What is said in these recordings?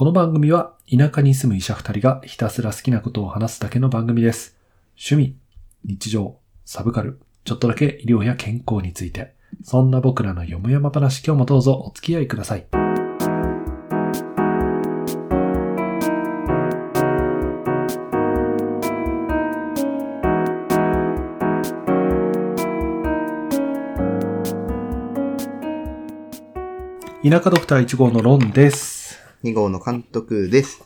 この番組は田舎に住む医者二人がひたすら好きなことを話すだけの番組です。趣味、日常、サブカル、ちょっとだけ医療や健康について、そんな僕らのよもやま話今日もどうぞお付き合いください。田舎ドクター1号のロンです。2号の監督です。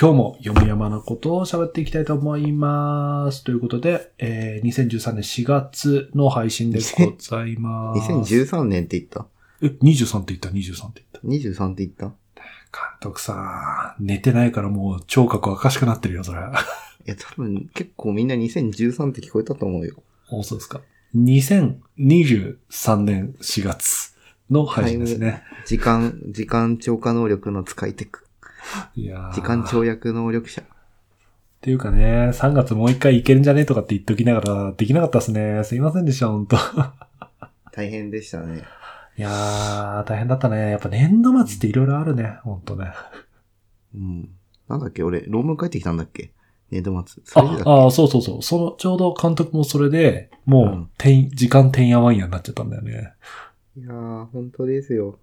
今日も読み山なことを喋っていきたいと思います。ということで、えー、2013年4月の配信でございます。2013年って言った？え、23って言った、23って言った。?23 って言った？監督さん、寝てないからもう聴覚おかしくなってるよ、それ。いや、多分結構みんな2013って聞こえたと思うよ。おそうですか。2023年4月の配信ですね。時間、時間超過能力の使いテク。いやー時間跳躍能力者。っていうかね、3月もう一回いけるんじゃねとかって言っときながら、できなかったですね。すいませんでした、ほんと。大変でしたね。いやー、大変だったね。やっぱ年度末っていろいろあるね、ほんとね。うん。なんだっけ俺、論文書いてきたんだっけ？年度末。ああ、そうそうそう。その、ちょうど監督もそれで、もう、うんてん、時間てんやわんやになっちゃったんだよね。いやー、本当ですよ。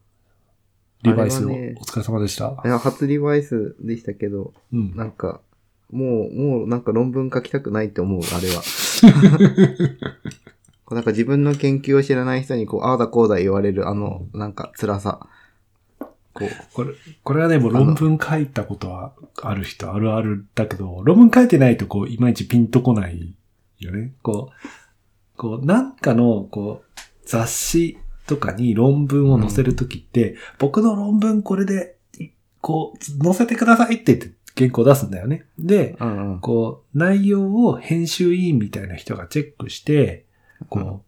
リバイスを、ねお疲れ様でしたい。や、初リバイスでしたけど、うん。なんか、もう、もうなんか論文書きたくないって思う、あれは。こうなんか自分の研究を知らない人にこう、ああだこうだ言われるあの、なんか辛さ。こう、これ、これはね、もう論文書いたことはある人あるあるだけど、論文書いてないとこう、いまいちピンとこないよね。こう、こう、なんかの、こう、雑誌とかに論文を載せるときって、僕の論文これで、いこう、載せてくださいって言って原稿出すんだよね。で、うんうん。こう、内容を編集委員みたいな人がチェックして、こう、うん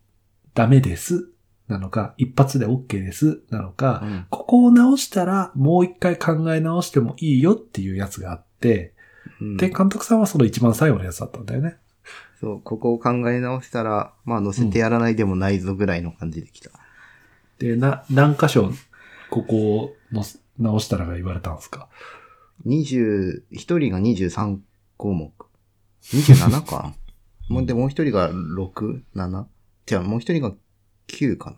ダメです、なのか、一発で OK です、なのか、うんここを直したらもう一回考え直してもいいよっていうやつがあって、うんで、監督さんはその一番最後のやつだったんだよね。そう、ここを考え直したら、まあ載せてやらないでもないぞぐらいの感じできた。で、な、何箇所、ここをのす直したらが言われたんですか？20、一人が23項目。27か もうで、もう一人が6、7? じゃあもう一人が9かな。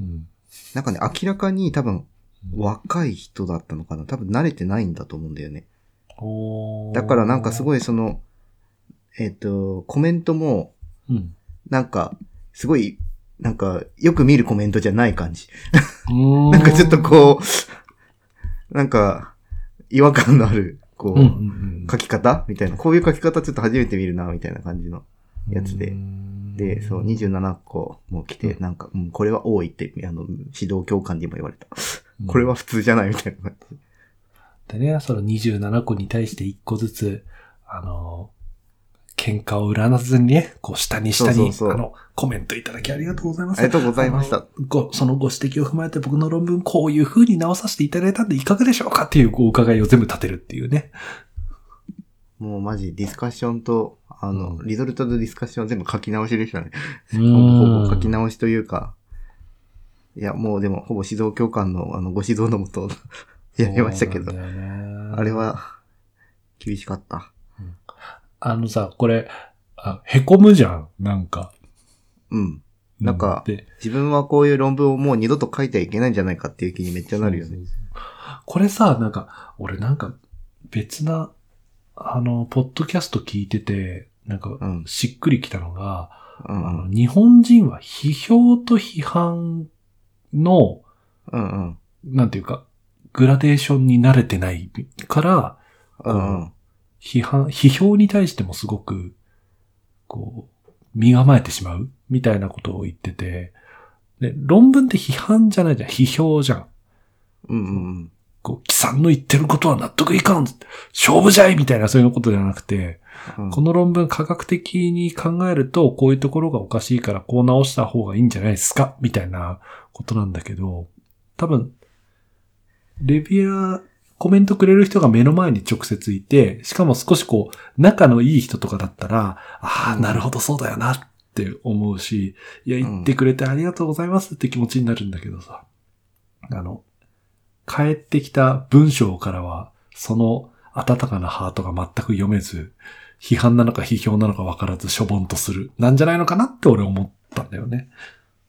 うん。なんかね、明らかに多分若い人だったのかな。多分慣れてないんだと思うんだよね。おーだからなんかすごいその、えっ、と、コメントも、うん。なんか、すごい、なんか、よく見るコメントじゃない感じ。ななんかちょっとこう、なんか、違和感のある、こう、うんうんうん、書き方？みたいな。こういう書き方ちょっと初めて見るな、みたいな感じのやつで。で、そう、27個も来て、うんなんか、うん、これは多いって、あの、指導教官にも言われた。うんこれは普通じゃないみたいな感じ。でね、その27個に対して1個ずつ、あの、喧嘩を売らずにね、こう下に下に、そうそうそうあの、コメントいただきありがとうございます。ありがとうございましたあのご、そのご指摘を踏まえて僕の論文こういう風に直させていただいたんでいかがでしょうかっていうお伺いを全部立てるっていうね。もうマジディスカッションと、あの、うんリゾルトとディスカッションは全部書き直しでしたね。うほぼほぼ書き直しというか、いや、もうでも、ほぼ指導教官の、あの、ご指導のもと、やりましたけど、そうなんだよねあれ。は、厳しかった。あのさ、これ、あへこむじゃん、なんか。うん。なんか自分はこういう論文をもう二度と書いてはいけないんじゃないかっていう気にめっちゃなるよね。そうそうそうこれさ、なんか、俺なんか別な、あの、ポッドキャスト聞いてて、なんかうん、しっくりきたのが、うんうん。あの日本人は批評と批判の、うんうん。なんていうか、グラデーションに慣れてないから、うんうん。批判、批評に対してもすごく、こう、身構えてしまうみたいなことを言ってて、で、論文って批判じゃないじゃん、批評じゃん。うんうんこう、貴さんの言ってることは納得いかん勝負じゃい！みたいなそういうことじゃなくて、うん。この論文科学的に考えると、こういうところがおかしいから、こう直した方がいいんじゃないですか？みたいなことなんだけど、多分、レビュアー、コメントくれる人が目の前に直接いて、しかも少しこう、仲のいい人とかだったら、ああ、うんなるほどそうだよなって思うし、いや、ん言ってくれてありがとうございますって気持ちになるんだけどさ、あの、帰ってきた文章からは、その温かなハートが全く読めず、批判なのか批評なのか分からずしょぼんとする。なんじゃないのかなって俺思ったんだよね。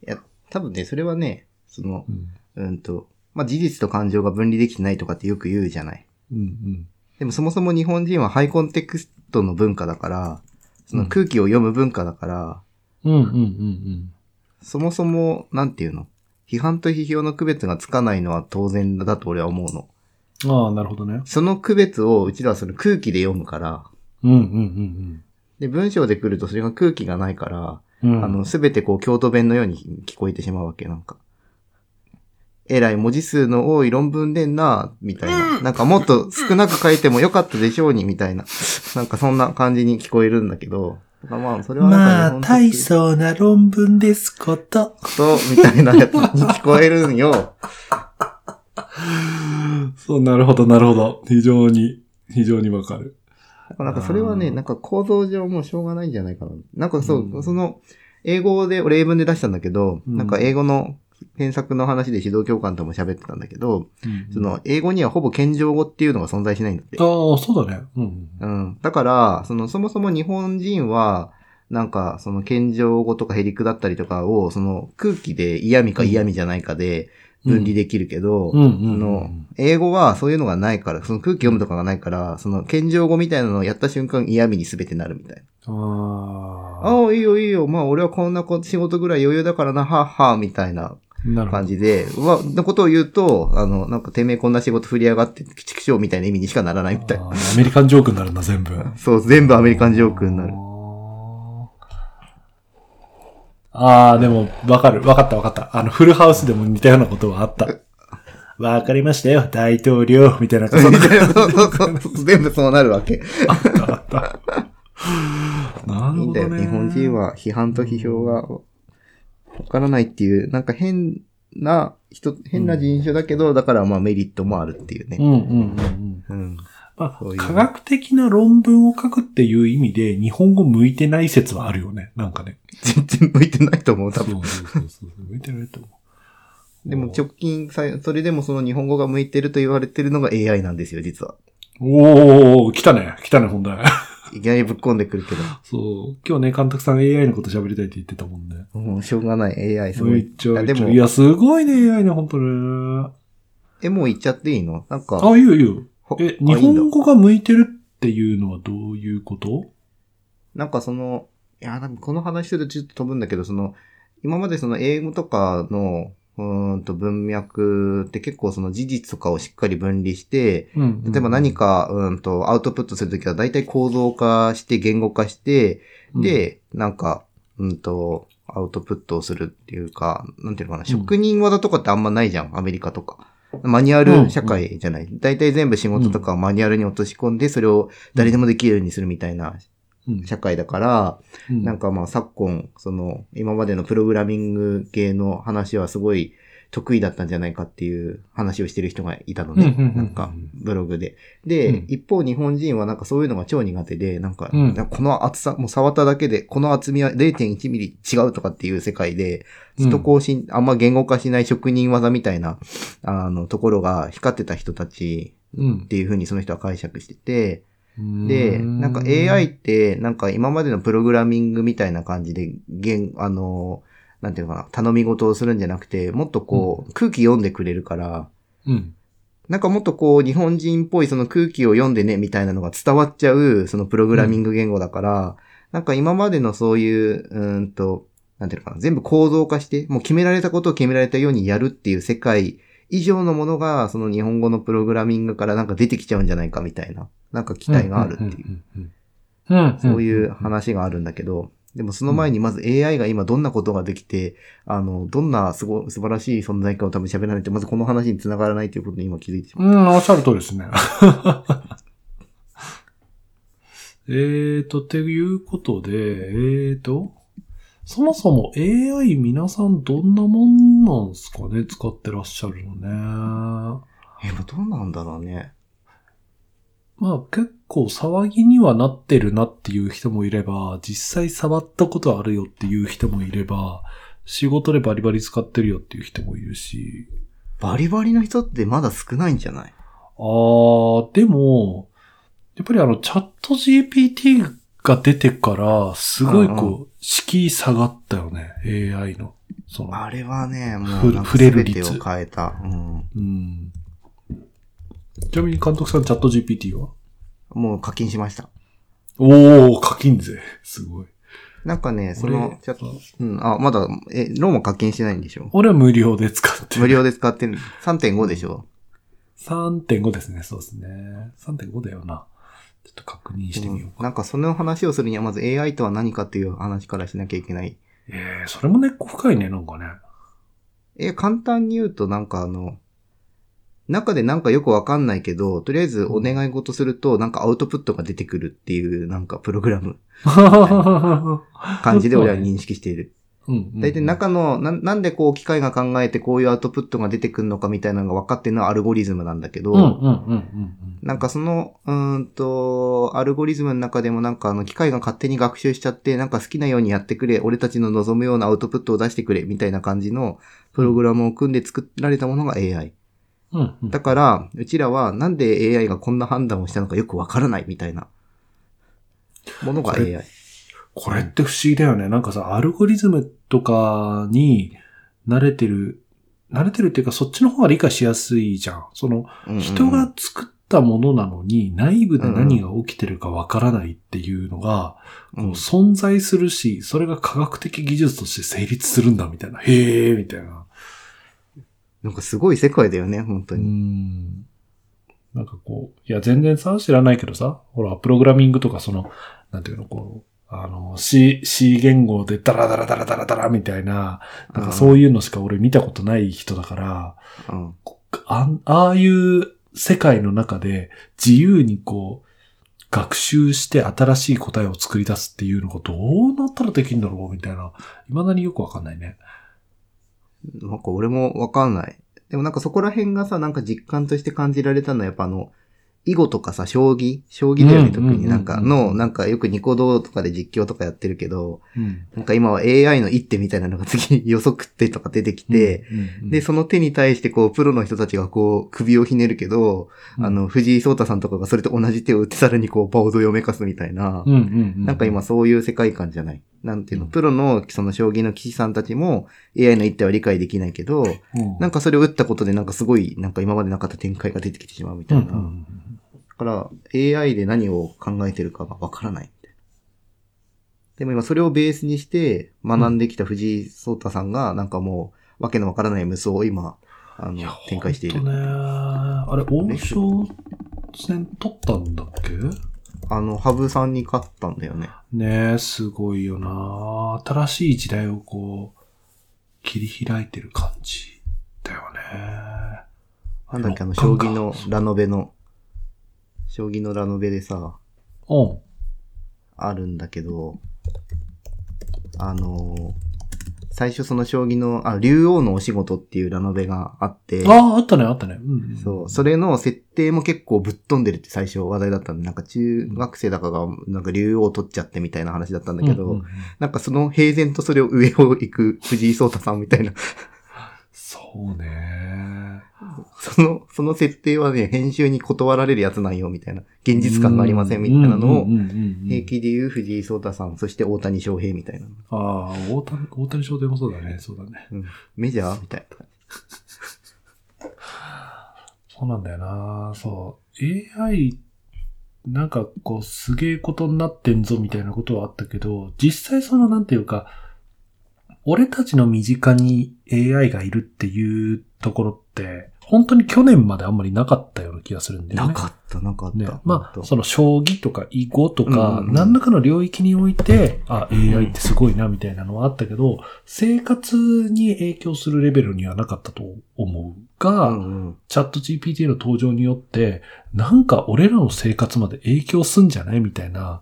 いや、多分ね、それはね、そのう、ん。うんと、まあ、事実と感情が分離できてないとかってよく言うじゃない。うんうん。でもそもそも日本人はハイコンテクストの文化だから、その空気を読む文化だから、うんうんうんそもそも、なんていうの？批判と批評の区別がつかないのは当然だと俺は思うの。うん。ああ、なるほどね。その区別をうちらはその空気で読むから、うんうんうんで、文章で来るとそれが空気がないから、うん。うん、あの、すべてこう、京都弁のように聞こえてしまうわけ、なんか。えらい文字数の多い論文でんな、みたいな。なんかもっと少なく書いてもよかったでしょうに、みたいな。なんかそんな感じに聞こえるんだけど。まあ、それはまあ、大的層な論文ですこと。と、みたいなやつに聞こえるんよ。そう、なるほど、なるほど。非常に、非常にわかる。なんかそれはね、なんか構造上もうしょうがないんじゃないかな。なんかそう、うんその、英語で、俺英文で出したんだけど、うんなんか英語の検索の話で指導教官とも喋ってたんだけど、その、英語にはほぼ謙譲語っていうのが存在しないんだってあ。あ、そうだね。うん。うん。だから、その、そもそも日本人は、なんか、その、謙譲語とかヘリクだったりとかを、その、空気で嫌味か嫌味じゃないかで分離できるけど、うんの、英語はそういうのがないから、その空気読むとかがないから、その、謙譲語みたいなのをやった瞬間嫌味に全てなるみたいな。ああ。ああ、いいよいいよ。まあ、俺はこんなこ仕事ぐらい余裕だからな、はっは、みたいな。感じで、うわ、のことを言うと、あの、なんか、てめえこんな仕事振り上がって、畜生みたいな意味にしかならないみたいアメリカンジョークになるんだ、全部。そう、全部アメリカンジョークになる。ああ、でも、わかる。わかったわかった。あの、フルハウスでも似たようなことはあった。わかりましたよ、大統領、みたいな。そんなそうそうそう全部そうなるわけ。あったあった。なるいいんだよ。ほどね。日本人は批判と批評がわからないっていう、なんか変な人、変な人種だけど、だからまあメリットもあるっていうね。うんうんうんうん。うん。まあそういう科学的な論文を書くっていう意味で、日本語向いてない説はあるよね。なんかね。全然向いてないと思う、多分。そうそうそう。向いてないと思う。でも直近さ、それでもその日本語が向いてると言われてるのが AI なんですよ、実は。おー、来たね。来たね、本題。いきなりぶっ込んでくるけど。そう。今日ね、監督さん AI のこと喋りたいって言ってたもんね。もうしょうがない AI すごい。めっでもいや、すごいね、AI ね、本当ね。え、もう言っちゃっていいの？なんか。あ、いいよいいよ。ほえ、日本語が向いてるっていうのはどういうこと？なんかその、いや、なんかこの話するとちょっと飛ぶんだけど、その、今までその英語とかの、うーんと文脈って結構その事実とかをしっかり分離して、うん例えば何、か、うーんとアウトプットするときは大体構造化して言語化して、うん、で、なんか、うんと、アウトプットをするっていうか、なんていうのかな、ん職人技とかってあんまないじゃん、アメリカとか。マニュアル社会じゃない。大体全部仕事とかをマニュアルに落とし込んで、それを誰でもできるようにするみたいなうん、社会だから、うん。なんかまあ昨今、その、今までのプログラミング系の話はすごい得意だったんじゃないかっていう話をしてる人がいたのね。うんうんうんう。ん。なんか、ブログで。で、うん。一方日本人はなんかそういうのが超苦手で、なんか、うん。この厚さ、もう触っただけで、この厚みは0.1ミリ違うとかっていう世界で、ずっと更新、あんま言語化しない職人技みたいな、あの、ところが光ってた人たちうん。っていう風にその人は解釈してて、で、なんか AI って、なんか今までのプログラミングみたいな感じで、言、あの、なんていうのかな、頼み事をするんじゃなくて、もっとこう、空気読んでくれるから、うん。なんかもっとこう、日本人っぽいその空気を読んでね、みたいなのが伝わっちゃう、そのプログラミング言語だから、なんか今までのそういう、うーんと、なんていうのかな、全部構造化して、もう決められたことを決められたようにやるっていう世界以上のものが、その日本語のプログラミングからなんか出てきちゃうんじゃないかみたいな、なんか期待があるっていう。そういう話があるんだけど、でもその前にまず AI が今どんなことができて、あの、どんなすご、素晴らしい存在かを多分喋らないと、まずこの話に繋がらないということに今気づいてしまう。うん、おっしゃる通りですね。えーと、っていうことで、えーと、そもそも AI 皆さんどんなもんなんすかね？使ってらっしゃるのね。え、どうなんだろうね。まあ結構騒ぎにはなってるなっていう人もいれば、実際触ったことあるよっていう人もいれば、仕事でバリバリ使ってるよっていう人もいるし、バリバリの人ってまだ少ないんじゃない？ー、でも、やっぱりあの、チャット GPT が出てから、すごいうんこう、敷居下がったよね、AI の。その、あれはね、もふう触れる率を変えた。うん。うん。ちなみに監督さん、チャット GPT は？もう課金しました。おー、課金税。すごい。なんかね、そ俺の、ちょっと、うん、あ、まだ、え、ローマ課金してないんでしょ？俺は無料で使ってる。無料で使ってる。3.5でしょ？3.5ですね、そうですね。3.5だよな。ちょっと確認してみようか。なんかその話をするにはまず AI とは何かっていう話からしなきゃいけない？えー、それも根っこ深いね、なんかね。え、簡単に言うとなんかあの、中でなんかよくわかんないけど、とりあえずお願い事するとなんかアウトプットが出てくるっていうなんかプログラム感じで俺は認識している。うん。大体中の、ななんでこう機械が考えてこういうアウトプットが出てくるのかみたいなのが分かってるのはアルゴリズムなんだけど。なんかその、うーんと、アルゴリズムの中でもなんかあの機械が勝手に学習しちゃって、なんか好きなようにやってくれ、俺たちの望むようなアウトプットを出してくれ、みたいな感じのプログラムを組んで作られたものが AI。うんうんだから、うちらはなんで AI がこんな判断をしたのかよくわからないみたいなものが AI。これって不思議だよね。なんかさ、アルゴリズムとかに慣れてる、慣れてるっていうかそっちの方が理解しやすいじゃん。その、人が作ったものなのに内部で何が起きてるかわからないっていうのが、うんこう存在するし、それが科学的技術として成立するんだみたいな。へえみたいな。なんかすごい世界だよね、本当うに。ん。なんかこう、いや全然さ、知らないけどさ、ほら、プログラミングとかその、なんていうの、こう、あの、C、C 言語でダラダラダラダラダラみたいな、なんかそういうのしか俺見たことない人だから、うん。あんああいう世界の中で自由にこう、学習して新しい答えを作り出すっていうのがどうなったらできるんだろうみたいな、未だによくわかんないね。なんか俺もわかんない。でもなんかそこら辺がさ、なんか実感として感じられたのはやっぱあの、囲碁とかさ、将棋？将棋だよね、うん特になんかの、なんかよくニコ動とかで実況とかやってるけど、うん。なんか今は AI の一手みたいなのが次 予測ってとか出てきて、うん、で、その手に対してこう、プロの人たちがこう、首をひねるけど、うん。あの、藤井聡太さんとかがそれと同じ手を打ってさらにこう、パオド読めかすみたいな、なんか今そういう世界観じゃない。なんていうの、うん。プロのその将棋の棋士さんたちも AI の一手は理解できないけど、うん、なんかそれを打ったことでなんかすごい、なんか今までなかった展開が出てきてしまうみたいな。うんうんだから AI で何を考えてるかがわからない。でも今それをベースにして学んできた藤井聡太さんがなんかもうわけのわからない無双を今、あの展開しているね。あれ、王将戦取ったんだっけ？あの、羽生さんに勝ったんだよね。ねえ、すごいよな新しい時代をこう、切り開いてる感じだよね。なんだっけ、あの、将棋のラノベの、将棋のラノベでさ、うん。あるんだけど、あのー最初その将棋の、あ、竜王のお仕事っていうラノベがあって、ああ、あったね、あったね。うん、うん。そう、それの設定も結構ぶっ飛んでるって最初話題だったんで、なんか中学生だかが、なんか竜王取っちゃってみたいな話だったんだけど、うんうんうんなんかその平然とそれを上を行く藤井聡太さんみたいな、そうね。その、その設定はね、編集に断られるやつなんよ、みたいな。現実感がありません、みたいなのを平気で言う藤井聡太さん、そして大谷翔平みたいな。ああ、大谷、大谷翔平もそうだね、そうだね。うん、メジャー？みたいな。そうなんだよなそう。AI、なんかこう、すげえことになってんぞみたいなことはあったけど、実際そのなんていうか、俺たちの身近に AI がいるっていうところって、本当に去年まであんまりなかったような気がするんだよね。なかった、なかった。ね、まあ、その将棋とか囲碁とか、うんうんうん何らかの領域において、あ、AI ってすごいなみたいなのはあったけど、生活に影響するレベルにはなかったと思うが、うんうん。チャット GPT の登場によって、なんか俺らの生活まで影響すんじゃないみたいな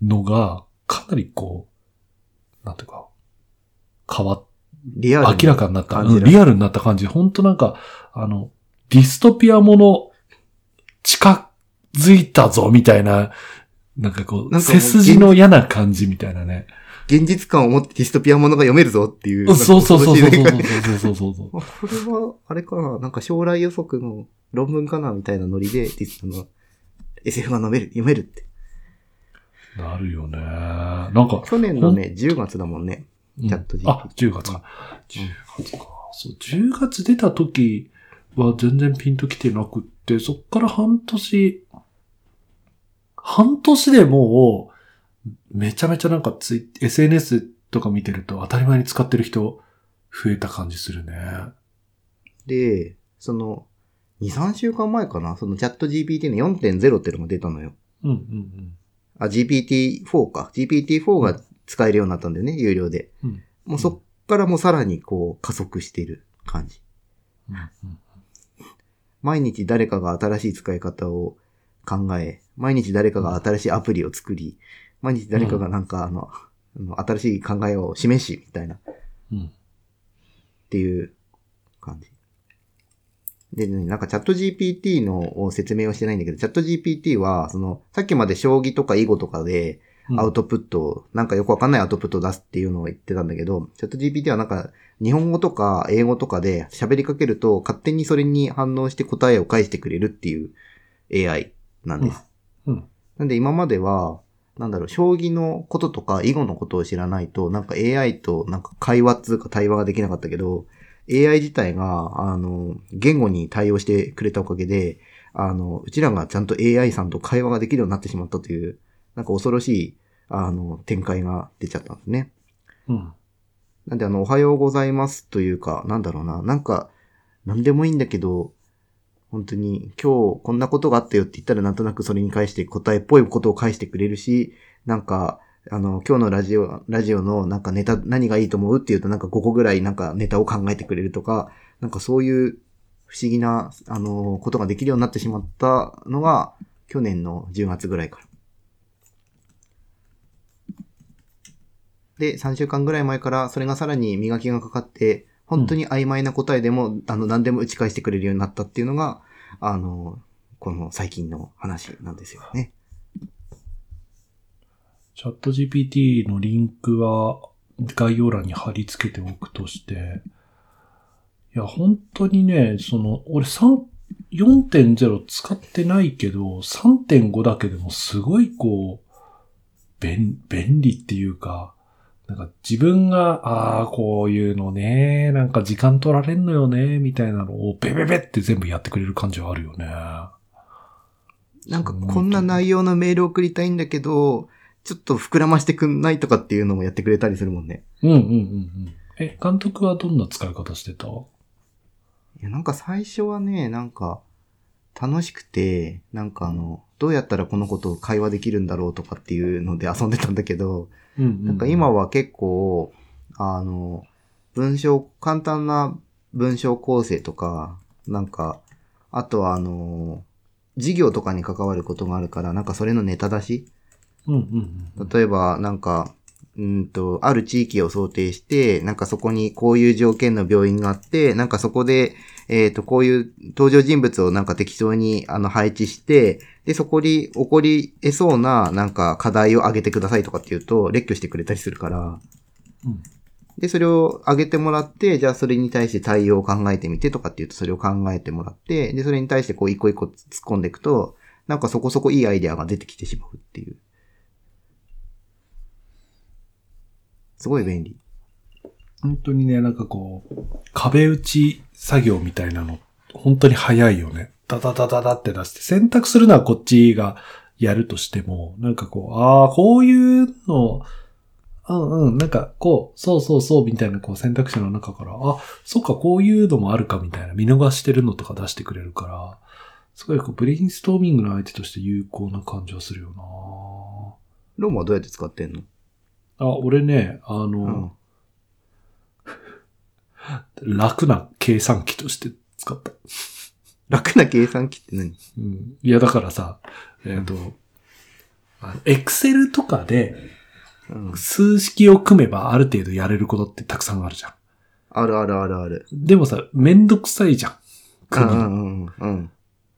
のが、かなりこう、なんていうか、変わっ、リアルに明らかになった、リアルになった感じ。本当なんか、あの、ディストピアもの、近づいたぞ、みたいな、なんかこう、う背筋の嫌な感じみたいなね。現実感を持ってディストピアものが読めるぞっていう。そうそうそうそうそう これは、あれかななんか将来予測の論文かなみたいなノリで、ディスあの、SF が読める、読めるって。なるよね。なんか、去年のね、10月だもんね。うんチャット GPT あ、10月か。10月か。そう、10月出た時は全然ピンときてなくって、そっから半年、半年でもう、めちゃめちゃなんかツイ SNS とか見てると当たり前に使ってる人増えた感じするね。で、その、2、3週間前かな？そのチャット GPT の4.0ってのが出たのよ。うんうんあ、GPT-4 か。GPT-4 が使えるようになったんだよね、有料で。うん。もうそっからもうさらにこう加速している感じ。うんうん毎日誰かが新しい使い方を考え、毎日誰かが新しいアプリを作り、毎日誰かがなんかあの、あの新しい考えを示し、みたいな、っうん。ていう感じ。でね、なんかチャット GPT の説明をしてないんだけど、チャット GPT は、その、さっきまで将棋とか囲碁とかで、うんアウトプットを、なんかよくわかんないアウトプットを出すっていうのを言ってたんだけど、チャット GPT はなんか日本語とか英語とかで喋りかけると勝手にそれに反応して答えを返してくれるっていう AI なんです。うん。なんで今までは、なんだろう、将棋のこととか囲碁のことを知らないと、なんか AI となんか会話っつうか対話ができなかったけど、AI 自体が、あの、言語に対応してくれたおかげで、あの、うちらがちゃんと AI さんと会話ができるようになってしまったという、なんか恐ろしい、あの、展開が出ちゃったんですね。うん。なんであの、おはようございますというか、なんだろうな、なんか、なんでもいいんだけど、本当に今日こんなことがあったよって言ったらなんとなくそれに返して答えっぽいことを返してくれるし、なんか、あの、今日のラジオ、ラジオのなんかネタ何がいいと思うって言うとなんか5個ぐらいなんかネタを考えてくれるとか、なんかそういう不思議な、あの、ことができるようになってしまったのが去年の10月ぐらいから。で、3週間ぐらい前からそれがさらに磨きがかかって、本当に曖昧な答えでも、あの、何でも打ち返してくれるようになったっていうのが、あの、この最近の話なんですよね。チャット GPT のリンクは概要欄に貼り付けておくとして、いや、本当にね、その、俺3、4.0使ってないけど、3.5だけでもすごいこう、便、便利っていうか、なんか自分が、ああ、こういうのね、なんか時間取られんのよね、みたいなのをベベベって全部やってくれる感じはあるよね。なんかこんな内容のメール送りたいんだけど、ちょっと膨らましてくんないとかっていうのもやってくれたりするもんね。うんうんうんうん。え、監督はどんな使い方してた？いや、なんか最初はね、なんか、楽しくて、なんかあの、どうやったらこのことを会話できるんだろうとかっていうので遊んでたんだけど、うんうんうんなんか今は結構、あの、文章、簡単な文章構成とか、なんか、あとはあの、事業とかに関わることがあるから、なんかそれのネタ出し？うんうんうん。例えば、なんか、うんと、ある地域を想定して、なんかそこにこういう条件の病院があって、なんかそこで、えっ、と、こういう登場人物をなんか適当にあの配置して、で、そこに起こり得そうななんか課題を挙げてくださいとかっていうと、列挙してくれたりするから、うんで、それを挙げてもらって、じゃあそれに対して対応を考えてみてとかっていうと、それを考えてもらって、で、それに対してこう一個一個突っ込んでいくと、なんかそこそこいいアイデアが出てきてしまうっていう。すごい便利。本当にね、なんかこう、壁打ち作業みたいなの、本当に早いよね。ダダダダダって出して、選択するのはこっちがやるとしても、なんかこう、ああ、こういうの、うんうん、なんかこう、そうそうそうみたいなこう選択肢の中から、あ、そっか、こういうのもあるかみたいな見逃してるのとか出してくれるから、すごいこうブレインストーミングの相手として有効な感じはするよローマはどうやって使ってんの？なあ、俺ね、あの、うん。楽な計算機として使った。楽な計算機って何？うん、いや、だからさ、えっ、と、エクセルとかでうん。数式を組めばある程度やれることってたくさんあるじゃん。あるあるあるある。でもさ、めんどくさいじゃん。う組むのんうんうんうん。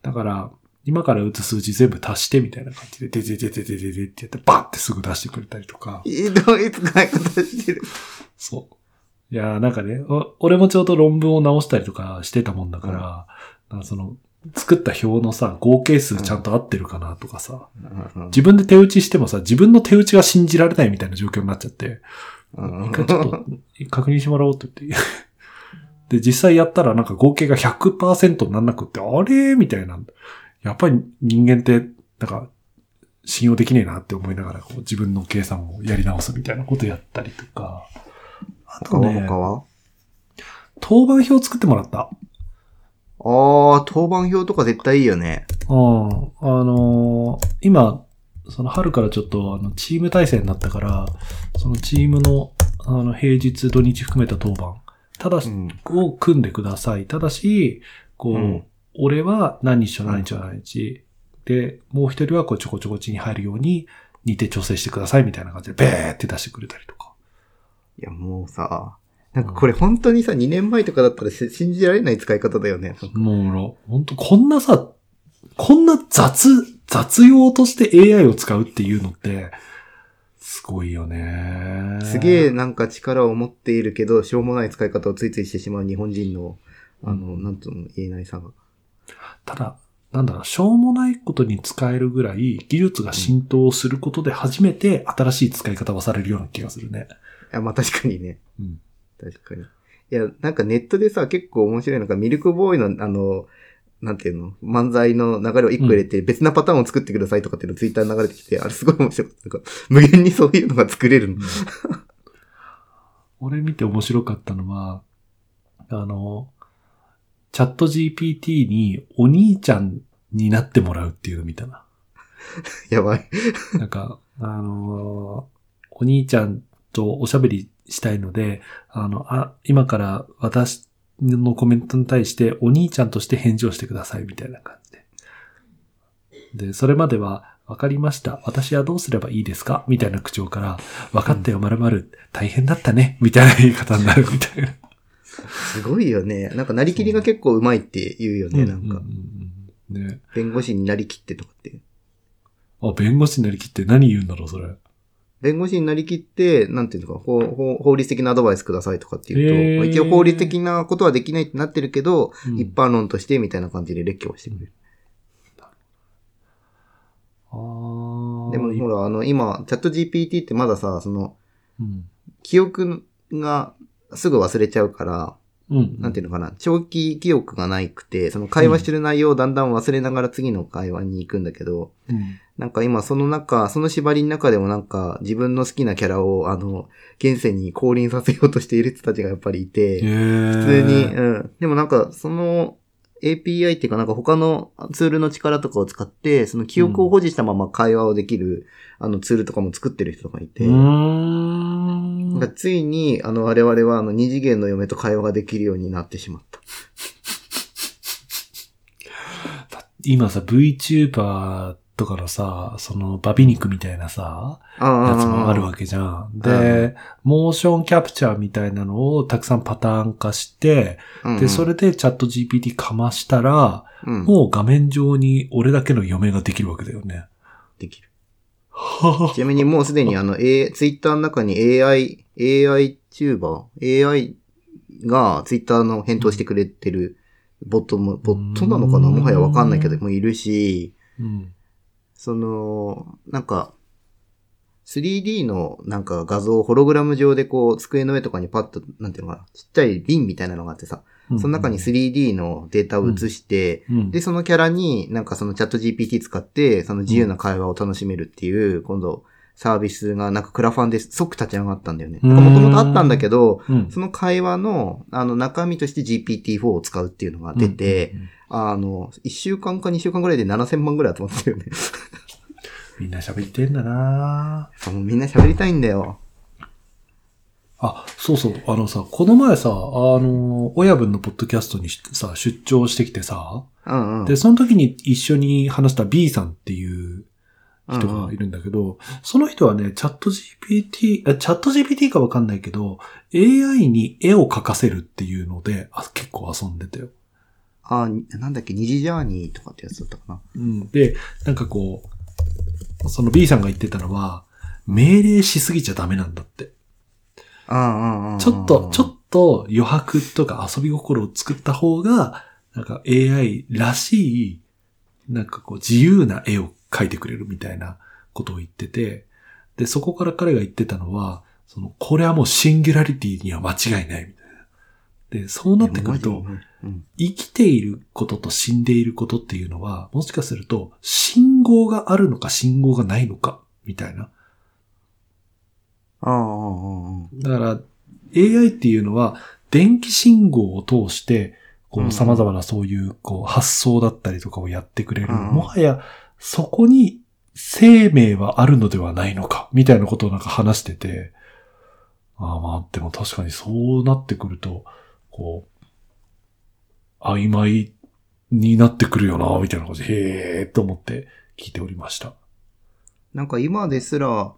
だから、今から打つ数字全部足してみたいな感じで、でででででででってやって、バッてすぐ出してくれたりとか。ひどい使い方してる。そう。いやーなんかね、お俺もちょうど論文を直したりとかしてたもんだから、なんかその、作った表のさ、合計数ちゃんと合ってるかなとかさ、自分で手打ちしてもさ、自分の手打ちが信じられないみたいな状況になっちゃって、うん一回ちょっと確認してもらおうって言って。で、実際やったらなんか合計が100%になんなくって、あれみたいな。やっぱり人間って、なんか、信用できねえなって思いながら、こう自分の計算をやり直すみたいなことやったりとか。あとね、他は？当番表作ってもらった。ああ、当番表とか絶対いいよね。うん。あのー今、その春からちょっと、あの、チーム体制になったから、そのチームの、あの、平日土日含めた当番。ただし、ん。を組んでください。ただし、こう、うん俺は何日と何日と何日。で、もう一人はこうちょこちょこちに入るように似て調整してくださいみたいな感じで、ベーって出してくれたりとか。いや、もうさ、なんかこれ本当にさ、2年前とかだったらし信じられない使い方だよね。もう、ほんと、こんなさ、こんな雑、雑用として AI を使うっていうのって、すごいよね。すげえなんか力を持っているけど、しょうもない使い方をついついしてしまう日本人の、あの、うんなんとも言えないさが。ただ、なんだろう、しょうもないことに使えるぐらい技術が浸透することで初めて新しい使い方をされるような気がするね。いや、まあ確かにね。うん。確かに。いや、なんかネットでさ、結構面白いのが、ミルクボーイの、あの、なんていうの、漫才の流れを一個入れて、別なパターンを作ってくださいとかっていうのツイッターに流れてきて、あれすごい面白かった。なんか、無限にそういうのが作れるの。俺見て面白かったのは、あの、チャット GPT にお兄ちゃんになってもらうっていうの見たな。やばい。なんか、あのーお兄ちゃんとおしゃべりしたいので、あの、あ、今から私のコメントに対してお兄ちゃんとして返事をしてくださいみたいな感じで。で、それまでは、わかりました。私はどうすればいいですか？みたいな口調から、わかったよ、まるまる。大変だったね。みたいな言い方になるみたいな。すごいよね。なんか、なりきりが結構うまいって言うよね、なんか。ね。弁護士になりきってとかって。あ、弁護士になりきって何言うんだろう、それ。弁護士になりきって、なんていうのか、法法法律的なアドバイスくださいとかっていうと、一応法律的なことはできないってなってるけど、うん一般論としてみたいな感じで列挙をしてくれる。あーでもほら、あの、今、チャット GPT ってまださ、その、うん。記憶がすぐ忘れちゃうから、うん。なんていうのかな、長期記憶がないくて、その会話してる内容をだんだん忘れながら次の会話に行くんだけど、うん。なんか今その中、その縛りの中でもなんか自分の好きなキャラを、あの、現世に降臨させようとしている人たちがやっぱりいて、普普通に、うん。でもなんか、その API っていうかなんか他のツールの力とかを使って、その記憶を保持したまま会話をできる、あのツールとかも作ってる人とかいて。なんかついに、あの、我々はあの二次元の嫁と会話ができるようになってしまった。今さ、VTuber とかのさ、そのバビ肉みたいなさ、あやつもあるわけじゃん。で、モーションキャプチャーみたいなのをたくさんパターン化して、うんうんで、それでチャット GPT かましたら、うん、もう画面上に俺だけの嫁ができるわけだよね。できる。ちなみにもうすでにあの、A、ツイッターの中に AI、AI チューバー ?AI がツイッターの返答してくれてるボットも、ボットなのかな？うんもはやわかんないけど、もういるし、うん。その、なんか、3D のなんか画像をホログラム上でこう机の上とかにパッと、なんていうのかな、ちっちゃい瓶みたいなのがあってさ、その中に 3D のデータを移して、うん、で、そのキャラになんかそのチャット GPT 使って、その自由な会話を楽しめるっていう、今度、サービスがなんかクラファンで即立ち上がったんだよね。うん。もともとあったんだけど、うん、その会話の、あの、中身として GPT-4 を使うっていうのが出て、うん。うん。うん。あの、1週間か2週間ぐらいで7000万ぐらい集まってるよね。みんな喋ってんだなそうみんな喋りたいんだよ。あ、そうそう。あのさ、この前さ、あの、親分のポッドキャストにしさ、出張してきてさ、うんうん。で、その時に一緒に話した B さんっていう人がいるんだけど、その人はね、チャット GPT、あチャット GPT かわかんないけど、AI に絵を描かせるっていうので、あ結構遊んでたよ。あ、なんだっけ、二次ジャーニーとかってやつだったかな。うん。で、なんかこう、その B さんが言ってたのは、命令しすぎちゃダメなんだって。ちょっと、ちょっと余白とか遊び心を作った方が、なんか AI らしい、なんかこう自由な絵を描いてくれるみたいなことを言ってて、で、そこから彼が言ってたのは、その、これはもうシンギュラリティには間違いないみたいな。で、そうなってくると、生きていることと死んでいることっていうのは、もしかすると、信号があるのか信号がないのか、みたいな。ああ。だから、AI っていうのは、電気信号を通して、こう様々なそういう、こう、発想だったりとかをやってくれる。うんもはや、そこに生命はあるのではないのか、みたいなことをなんか話してて、ああまあ、でも確かにそうなってくると、こう、曖昧になってくるよな、みたいな感じで、へえーと思って聞いておりました。なんか今ですら、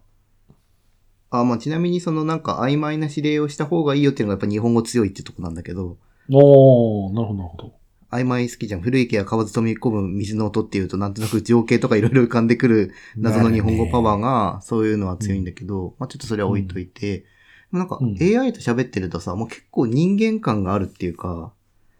あ、まあ、ちなみにそのなんか曖昧な指令をした方がいいよっていうのがやっぱ日本語強いってとこなんだけど、おー、なるほど、なるほど。曖昧好きじゃん。古池や河津飛び込む水の音っていうとなんとなく情景とかいろいろ浮かんでくる謎の日本語パワーが、そういうのは強いんだけど、まあちょっとそれは置いといて、なんかうん AI と喋ってるとさ、もう結構人間感があるっていうか、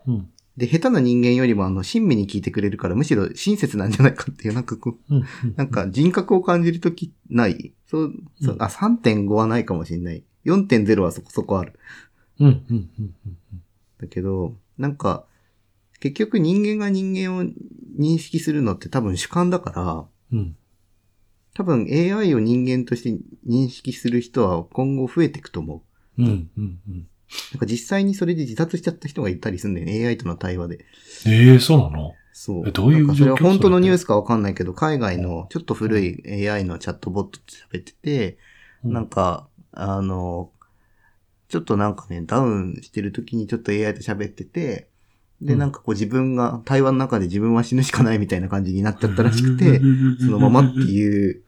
うん。で、下手な人間よりもあの、親身に聞いてくれるから、むしろ親切なんじゃないかっていう、なんかこう、うん。なんか人格を感じるときない？そう、そううんあ、3.5はないかもしれない。4.0はそこそこある。うん、うん、うん、うん。だけど、なんか、結局人間が人間を認識するのって多分主観だから、うん。多分 AI を人間として認識する人は今後増えていくと思う。うん、うん、うん。なんか実際にそれで自殺しちゃった人がいたりするんだよね。AI との対話で。ええそうなの？そう。えどういうそれは本当のニュースかわかんないけど、海外のちょっと古い AI のチャットボットって喋ってて、なんか、あの、ちょっとなんかね、ダウンしてる時にちょっと AI と喋ってて、で、うんなんかこう自分が、対話の中で自分は死ぬしかないみたいな感じになっちゃったらしくて、そのままっていう、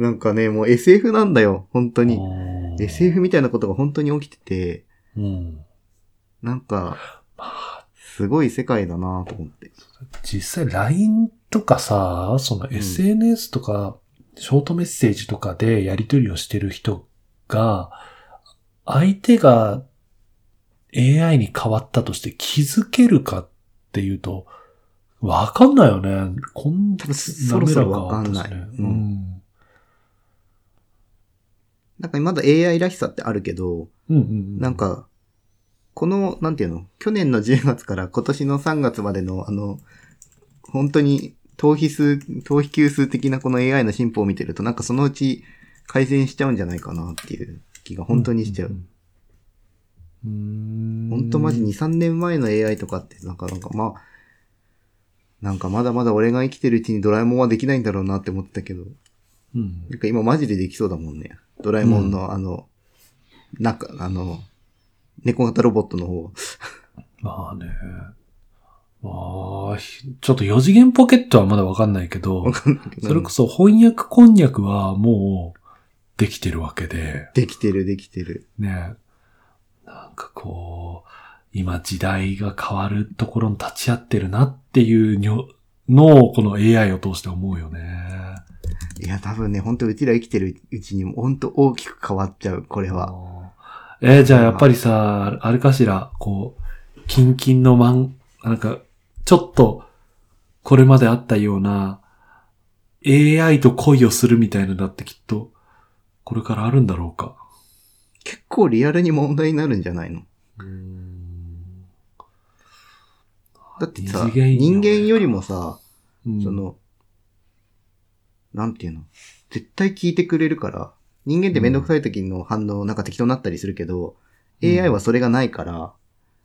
なんかね、もう SF なんだよ、本当に。に SF みたいなことが本当に起きてて、うん。なんか、まあ、すごい世界だなと思って。実際 LINE とかさ、その SNS とか、ショートメッセージとかでやり取りをしてる人が、相手が AI に変わったとして気づけるかっていうと、わかんないよね。こん多分そろそろわかんないううんん。なんかまだ AI らしさってあるけど、うんうん。なん、か、この、なんていうの、去年の10月から今年の3月までの、あの、本当に、頭皮数、頭皮級数的なこの AI の進歩を見てると、なんかそのうち改善しちゃうんじゃないかなっていう気が本当にしちゃう。んうん。本当マジ2、3年前の AI とかって、なんか、なんかまあ、なんかまだまだ俺が生きてるうちにドラえもんはできないんだろうなって思ってたけど、うん。なんか今マジでできそうだもんね。ドラえもんのあの、なんか、あの、猫型ロボットの方。まあね。まあ、ひちょっと4次元ポケットはまだわかんないけど。それこそ翻訳こんにゃくはもうできてるわけで、できてる、できてる。ね。なんかこう、今時代が変わるところに立ち会ってるなっていうのをこの AI を通して思うよね。いや、多分ね、本当うちら生きてるうちにも本当大きく変わっちゃう、これは。えーじゃあやっぱりさ、あれかしら、こう、キンキンのマン、なんか、ちょっと、これまであったような、AI と恋をするみたいなのだってきっと、これからあるんだろうか。結構リアルに問題になるんじゃないの？だってさ、人間よりもさ、うん。そ、の、なんていうの？絶対聞いてくれるから、人間ってめん。どくさい時の反応なんか適当になったりするけど、うん。AI はそれがないから、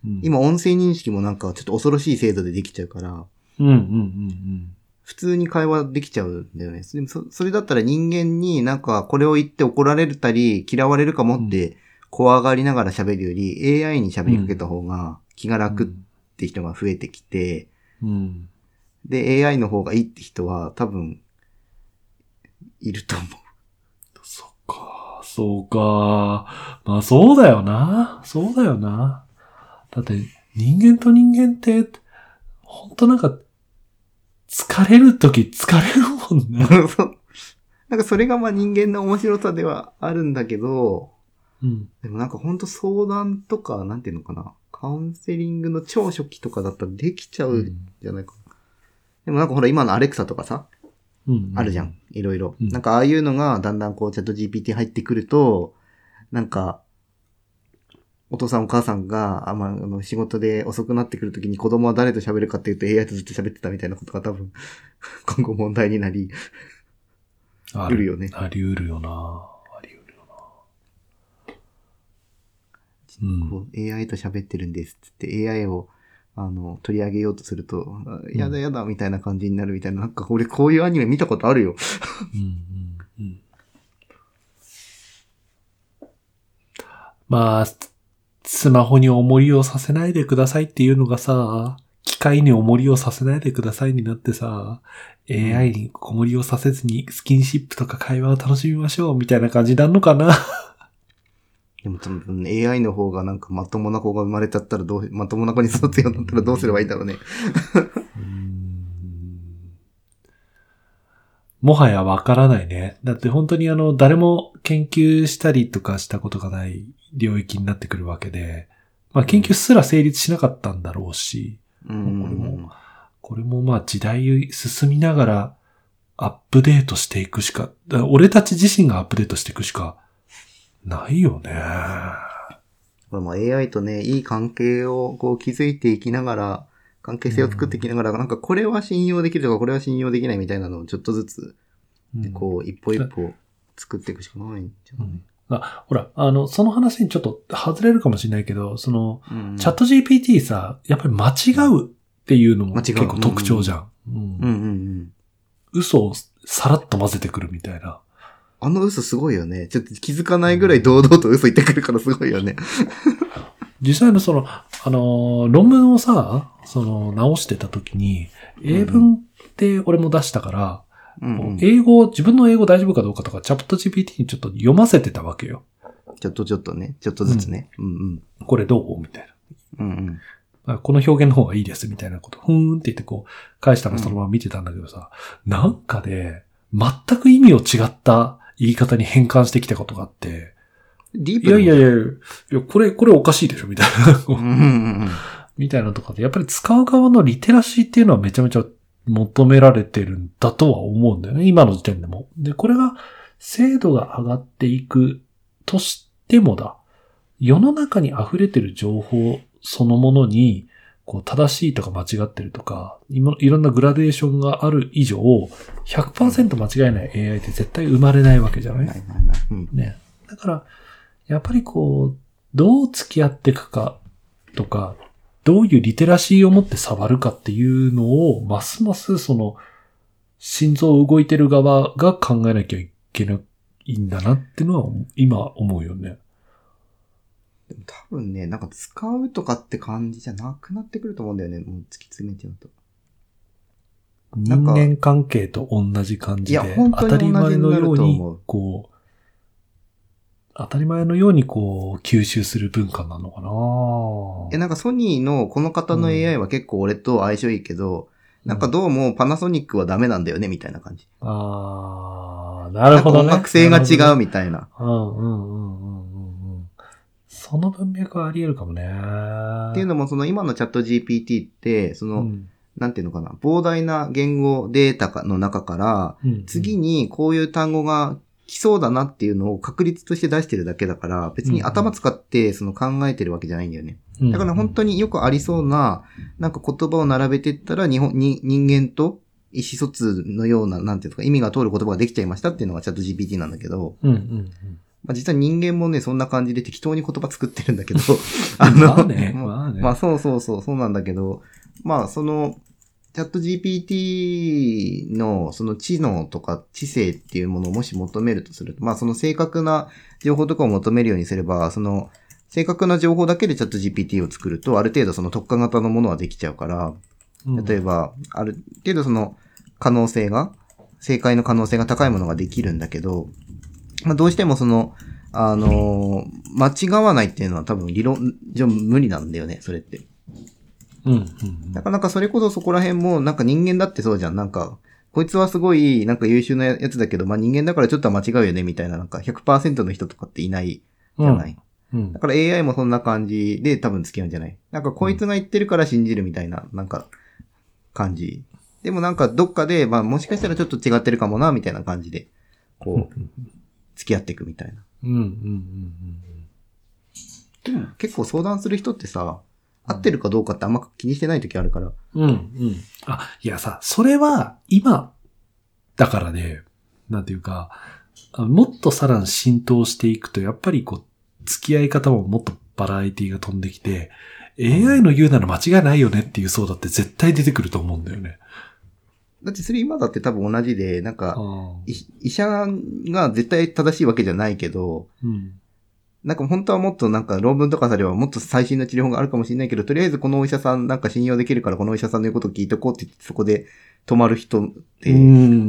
うん、今音声認識もなんかちょっと恐ろしい精度でできちゃうから、うんうんうん普通に会話できちゃうんだよね。でもそそれだったら人間になんかこれを言って怒られたり嫌われるかもって怖がりながら喋るより AI に喋りかけた方が気がうん。楽って人が増えてきて、うん。で AI の方がいいって人は多分いると思う。そっか、そうか。まあそうだよな。そうだよな。だって人間と人間って、ほんとなんか、疲れるとき疲れるもんね。なんかそれがまあ人間の面白さではあるんだけど、うん。でもなんかほんと相談とか、なんていうのかな。カウンセリングの超初期とかだったらできちゃうんじゃないかな。でもなんかほら今のアレクサとかさ、うん。あるじゃん。。いろいろ。うんなんかああいうのがだんだんこうチャット GPT 入ってくると、なんか、お父さんお母さんが、あまあ、あの仕事で遅くなってくるときに子供は誰と喋るかっていうと AI とずっと喋ってたみたいなことが多分、今後問題になり、あうるよねあり得るよな。あり得るよな。うん。AI と喋ってるんですっつって AI をあの取り上げようとすると、あやだやだみたいな感じになるみたいな、なんか俺こういうアニメ見たことあるよ。うんうんうん。まあ、ススマホに重りをさせないでくださいっていうのがさ、機械に重りをさせないでくださいになってさ、AI に重りをさせずにスキンシップとか会話を楽しみましょうみたいな感じになるのかなでも多分 AI の方がなんかまともな子が生まれちゃったらどう、まともな子に育つようになったらどうすればいいんだろうね。もはやわからないね。だって本当にあの、誰も研究したりとかしたことがない領域になってくるわけで、まあ研究すら成立しなかったんだろうし、うんこれもこれもまあ時代進みながらアップデートしていくしか、俺たち自身がアップデートしていくしかないよね。これも AI とね、いい関係をこう築いていきながら、関係性を作っていきながら、なんかこれは信用できるとか、これは信用できないみたいなのをちょっとずつ、うんこう、一歩一歩作っていくしかないんじゃない、あ、ほら、あの、その話にちょっと外れるかもしれないけど、その、うんチャット GPT さ、やっぱり間違うっていうのも結構特徴じゃん。うんうんうんうん。嘘をさらっと混ぜてくるみたいな。あの嘘すごいよね。ちょっと気づかないぐらい堂々と嘘言ってくるからすごいよね。実際のその、あのー、論文をさ、その、直してた時に、英文って俺も出したから、うんうん、英語、自分の英語大丈夫かどうかとか、チャット GPT にちょっと読ませてたわけよ。ちょっとちょっとね。ちょっとずつね。うんうん。これどう？みたいうんうん。この表現の方がいいです、みたいなこと。ふーんって言ってこう、返したらそのまま見てたんだけどさ、なんかで、全く意味を違った言い方に変換してきたことがあって、いディープいやいやいや、いや、これ、これおかしいでしょみたいな。うん。みたいなとかで、やっぱり使う側のリテラシーっていうのはめちゃめちゃ求められてるんだとは思うんだよね。今の時点でも。で、これが精度が上がっていくとしてもだ。世の中に溢れてる情報そのものに、こう正しいとか間違ってるとか、今いろんなグラデーションがある以上、100%間違いない AI って絶対生まれないわけじゃない？ね。だから、やっぱりこう、どう付き合っていくかとか、どういうリテラシーを持って触るかっていうのを、ますますその、心臓動いてる側が考えなきゃいけないんだなっていうのは、今思うよね。でも多分ね、なんか使うとかって感じじゃなくなってくると思うんだよね。もう突き詰めちゃうと。人間関係と同じ感じで、いや本当たり前のようにこう、当たり前のようにこう、吸収する文化なのかえ、ななんかソニーのこの方の AI は結構俺と相性いいけど、なんかどうもパナソニックはダメなんだよね、みたいな感じ。ああ、なるほどね。なんか音楽性が違うう。みたいな。うんうんうんうんうんうん。その文脈はあり得るかもね。っていうのも、その今のチャット GPT って、その、うん。なんていうのかな、膨大な言語データかの中から、うん次にこういう単語が来そうだなっていうのを確率として出してるだけだから、別に頭使ってその考えてるわけじゃないんだよね。だから本当に、によくありそうな、なんか言葉を並べていったら、日本に、人間と意思疎通のような、なんていうか、意味が通る言葉ができちゃいましたっていうのがチャット GPT なんだけど、うんうんまあ実は人間もね、そんな感じで適当に言葉作ってるんだけど、うん。あの、まあね、まあまあね。まあそうそうそう、そうなんだけど、まあその、チャット GPT のその知能とか知性っていうものをもし求めるとすると、まあその正確な情報とかを求めるようにすれば、その正確な情報だけでチャット GPT を作ると、ある程度その特化型のものはできちゃうから、うん例えば、ある程度その可能性が、正解の可能性が高いものができるんだけど、まあどうしてもその、あのー間違わないっていうのは多分理論上無理なんだよね、それって。うん。うん。なかなかそれこそそこら辺も、なんか人間だってそうじゃん。なんか、こいつはすごい、なんか優秀なやつだけど、まあ人間だからちょっとは間違うよね、みたいな、なんか100%の人とかっていないじゃない。うんだ。から AI もそんな感じで多分付き合うんじゃないなんかこいつが言ってるから信じるみたいな、なんか、感じ。でもなんかどっかで、まあもしかしたらちょっと違ってるかもな、みたいな感じで、こう、付き合っていくみたいな。うん。うん。うん。でも結構相談する人ってさ、合ってるかどうかってあんま気にしてない時あるから。うん。うん。あ、いやさ、それは今、だからね、なんていうか、あもっとさらに浸透していくと、やっぱりこう、付き合い方ももっとバラエティが飛んできて、AI の言うなら間違いないよねっていう層だって絶対出てくると思うんだよね。だってそれ今だって多分同じで、なんか、医者が絶対正しいわけじゃないけど、うん。なんか本当はもっとなんか論文とかさればもっと最新の治療法があるかもしれないけど、とりあえずこのお医者さんなんか信用できるからこのお医者さんの言うことを聞いとこうって言ってそこで止まる人って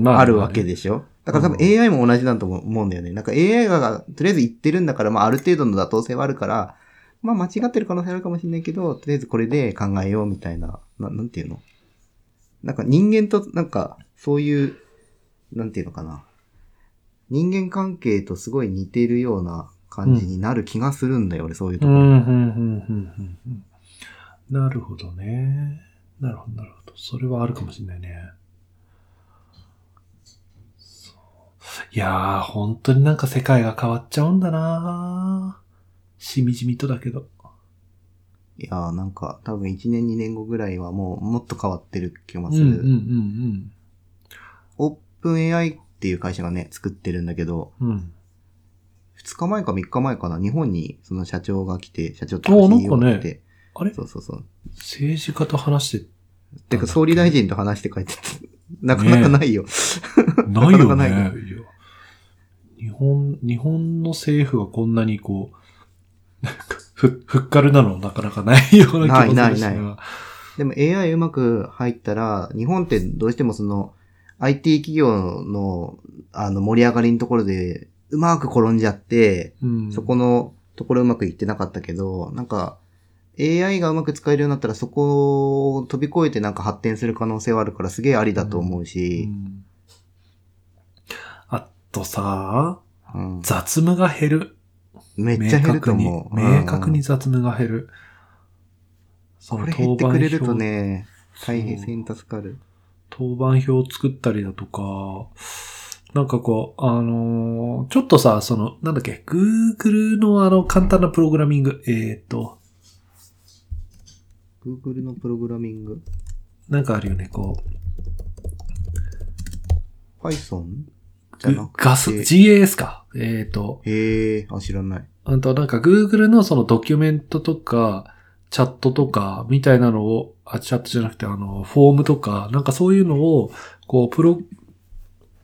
あるわけでしょ、だから多分 AI も同じだと思うんだよね。なんか AI がとりあえず言ってるんだから、まあある程度の妥当性はあるから、まあ間違ってる可能性あるかもしれないけど、とりあえずこれで考えようみたいな、ななんていうの？なんか人間となんかそういう、なんていうのかな。人間関係とすごい似ているような感じになる気がするんだよ、俺そういうとうん、ころ。なるほどね。なるほど、なるほど。それはあるかもしれないね。いやー、本当になんか世界が変わっちゃうんだなしみじみとだけど。いやーなんか多分1年2年後ぐらいはもうもっと変わってる気がうん、する。うん、うん、オープン AI っていう会社がね、作ってるんだけど、うん。うん。2日前か3日前かな、日本にその社長が来て、社長とおなんかて、あれ？そうそうそう。政治家と話しててか総理大臣と話して帰ってて、なかなかないよ。ないよね。なかなかない日本、日本の政府はこんなにこう、ふ、ふっかるなのなかなかないような気もするしな。いないなでも AI うまく入ったら、日本ってどうしてもその IT 企業のあの盛り上がりのところでうまく転んじゃって、うん、そこのところうまくいってなかったけど、なんか AI がうまく使えるようになったらそこを飛び越えてなんか発展する可能性はあるからすげえありだと思ううし、ん。あとさ、うん。雑務が減る。めっちゃ減ると思う。明確にうん雑務が減る。それ減ってくれるとね、大変助かる。当番表を作ったりだとか、なんかこう、あのーちょっとさ、その、なんだっけ、Google のあの簡単なプログラミング、えーっと、Google のプログラミングなんかあるよね、こ Python? う、じゃなくて。ガス、GAS か。えーっと、へえ、あ、知らない。あとなんか Google のそのドキュメントとか、チャットとか、みたいなのを、あ、チャットじゃなくて、あの、フォームとか、なんかそういうのを、こう、プロ、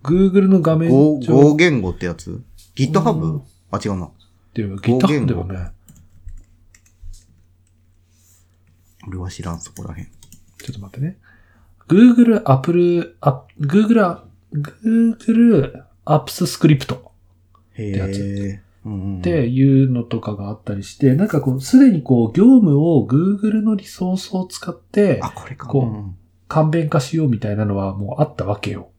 Google の画面語上語言語ってやつ？うん ?GitHub? あ、違うな。っていう、GitHub 語だよね。俺は知らん、そこらへん。ちょっと待ってね。Google Apple、あ Google、Google Apps Script へやえ。うんうんっていうのとかがあったりして、なんかこう、すでにこう、業務を Google のリソースを使ってあ、これか。こううん簡便化しようみたいなのはもうあったわけよ。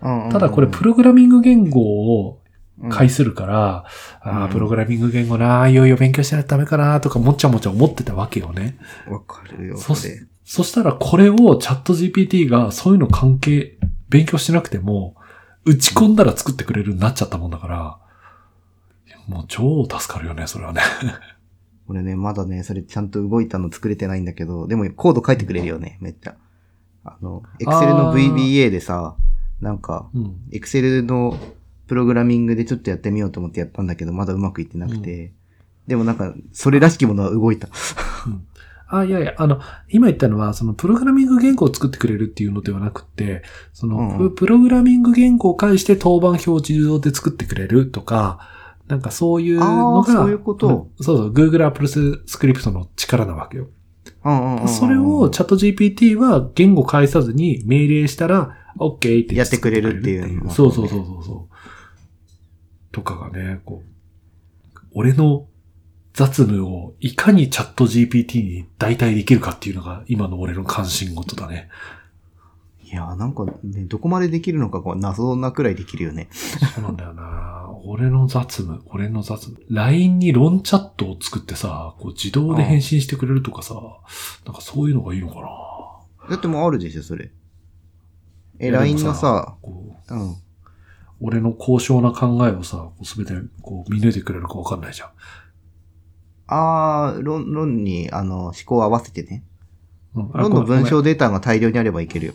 ただこれプログラミング言語をうん介するから、ああ、うんプログラミング言語なあ、いよいよ勉強しないとダメかなとかもっちゃもちゃ思ってたわけよね。わかるよ、そそれ。そしたらこれをチャット GPT がそういうの関係、勉強しなくても、打ち込んだら作ってくれるようになっちゃったもんだから、もう超助かるよね、それはね。俺ね、まだね、それちゃんと動いたの作れてないんだけど、でもコード書いてくれるよね、めっちゃ。あの、Excel の VBA でさ、なんか、うん。Excel のプログラミングでちょっとやってみようと思ってやったんだけど、まだうまくいってなくて。でもなんか、それらしきものは動いた。あ、いやいや、あの、今言ったのは、そのプログラミング言語を作ってくれるっていうのではなくて、その、うんププログラミング言語を介して当番表示自動で作ってくれるとか、なんかそういうのが、そういうこと。うんそうそう、Google Apple Script の力なわけよ。それをチャット GPT は言語返さずに命令したら、OK ってやってくれるっていうそうそうそうそうそう。とかがね、こう、俺の雑務をいかにチャット GPT に代替できるかっていうのが今の俺の関心事だね。いやー、なんかね、どこまでできるのかこう謎なくらいできるよね。そうなんだよな俺の雑務、俺の雑務。LINE にロンチャットを作ってさ、こう自動で返信してくれるとかさ、なんかそういうのがいいのかなだってもうあるでしょ、それ。え、LINE のさ、こううん。俺の高尚な考えをさ、すべてこう見抜いてくれるかわかんないじゃん。あー、論、論に、あの、思考を合わせてね。うんあ論の文章データが大量にあればいけるよ。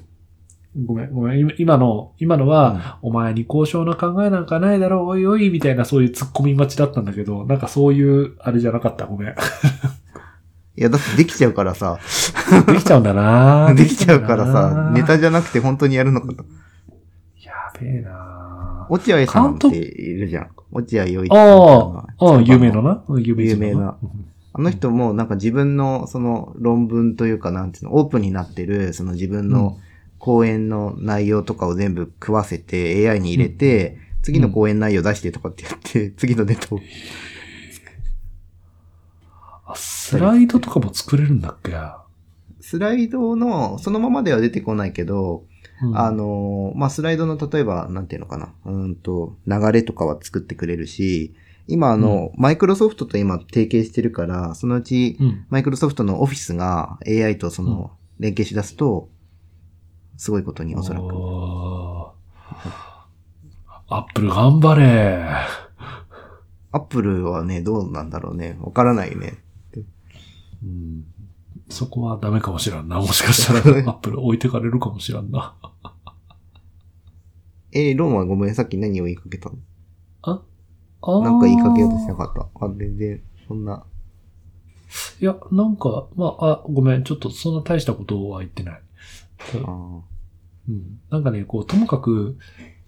ごめん、ごめん。今今の、今のは、お前に高尚な考えなんかないだろう、おいおい、みたいなそういう突っ込み待ちだったんだけど、なんかそういう、あれじゃなかった？ごめん。いや、だってできちゃうからさ。できちゃうんだな できちゃうからさ、ネタじじゃなくて本当にやるのかと。やべえな落合さんっているじゃん。落合陽一さんああ、有名なな？うん有名な。あの人もなんか自分のその論文というかなんていうの、オープンになってるその自分の講演の内容とかを全部食わせて AI に入れて、次の講演内容出してとかってやって、次のネタを。あ、スライドとかも作れるんだっけ？スライドの、そのままでは出てこないけど、うんあの、まあ、スライドの例えば、なんていうのかな、うーんと、流れとかは作ってくれるし、今あの、マイクロソフトと今提携してるから、そのうち、うん。マイクロソフトのオフィスが AI とその、連携しだすと、すごいことにおそらく。アップル頑張れ。アップルはね、どうなんだろうね。わからないね。うんそこはダメかもしらんな。もしかしたらアップル置いてかれるかもしらんな。えー、ロンはごめん、さっき何を言いかけたの？あ？あなんか言いかけようとしなかった。あ、全然、そんな。いや、なんか、まあ、あ、ごめん、ちょっとそんな大したことは言ってない。あーうん。なんかね、こう、ともかく、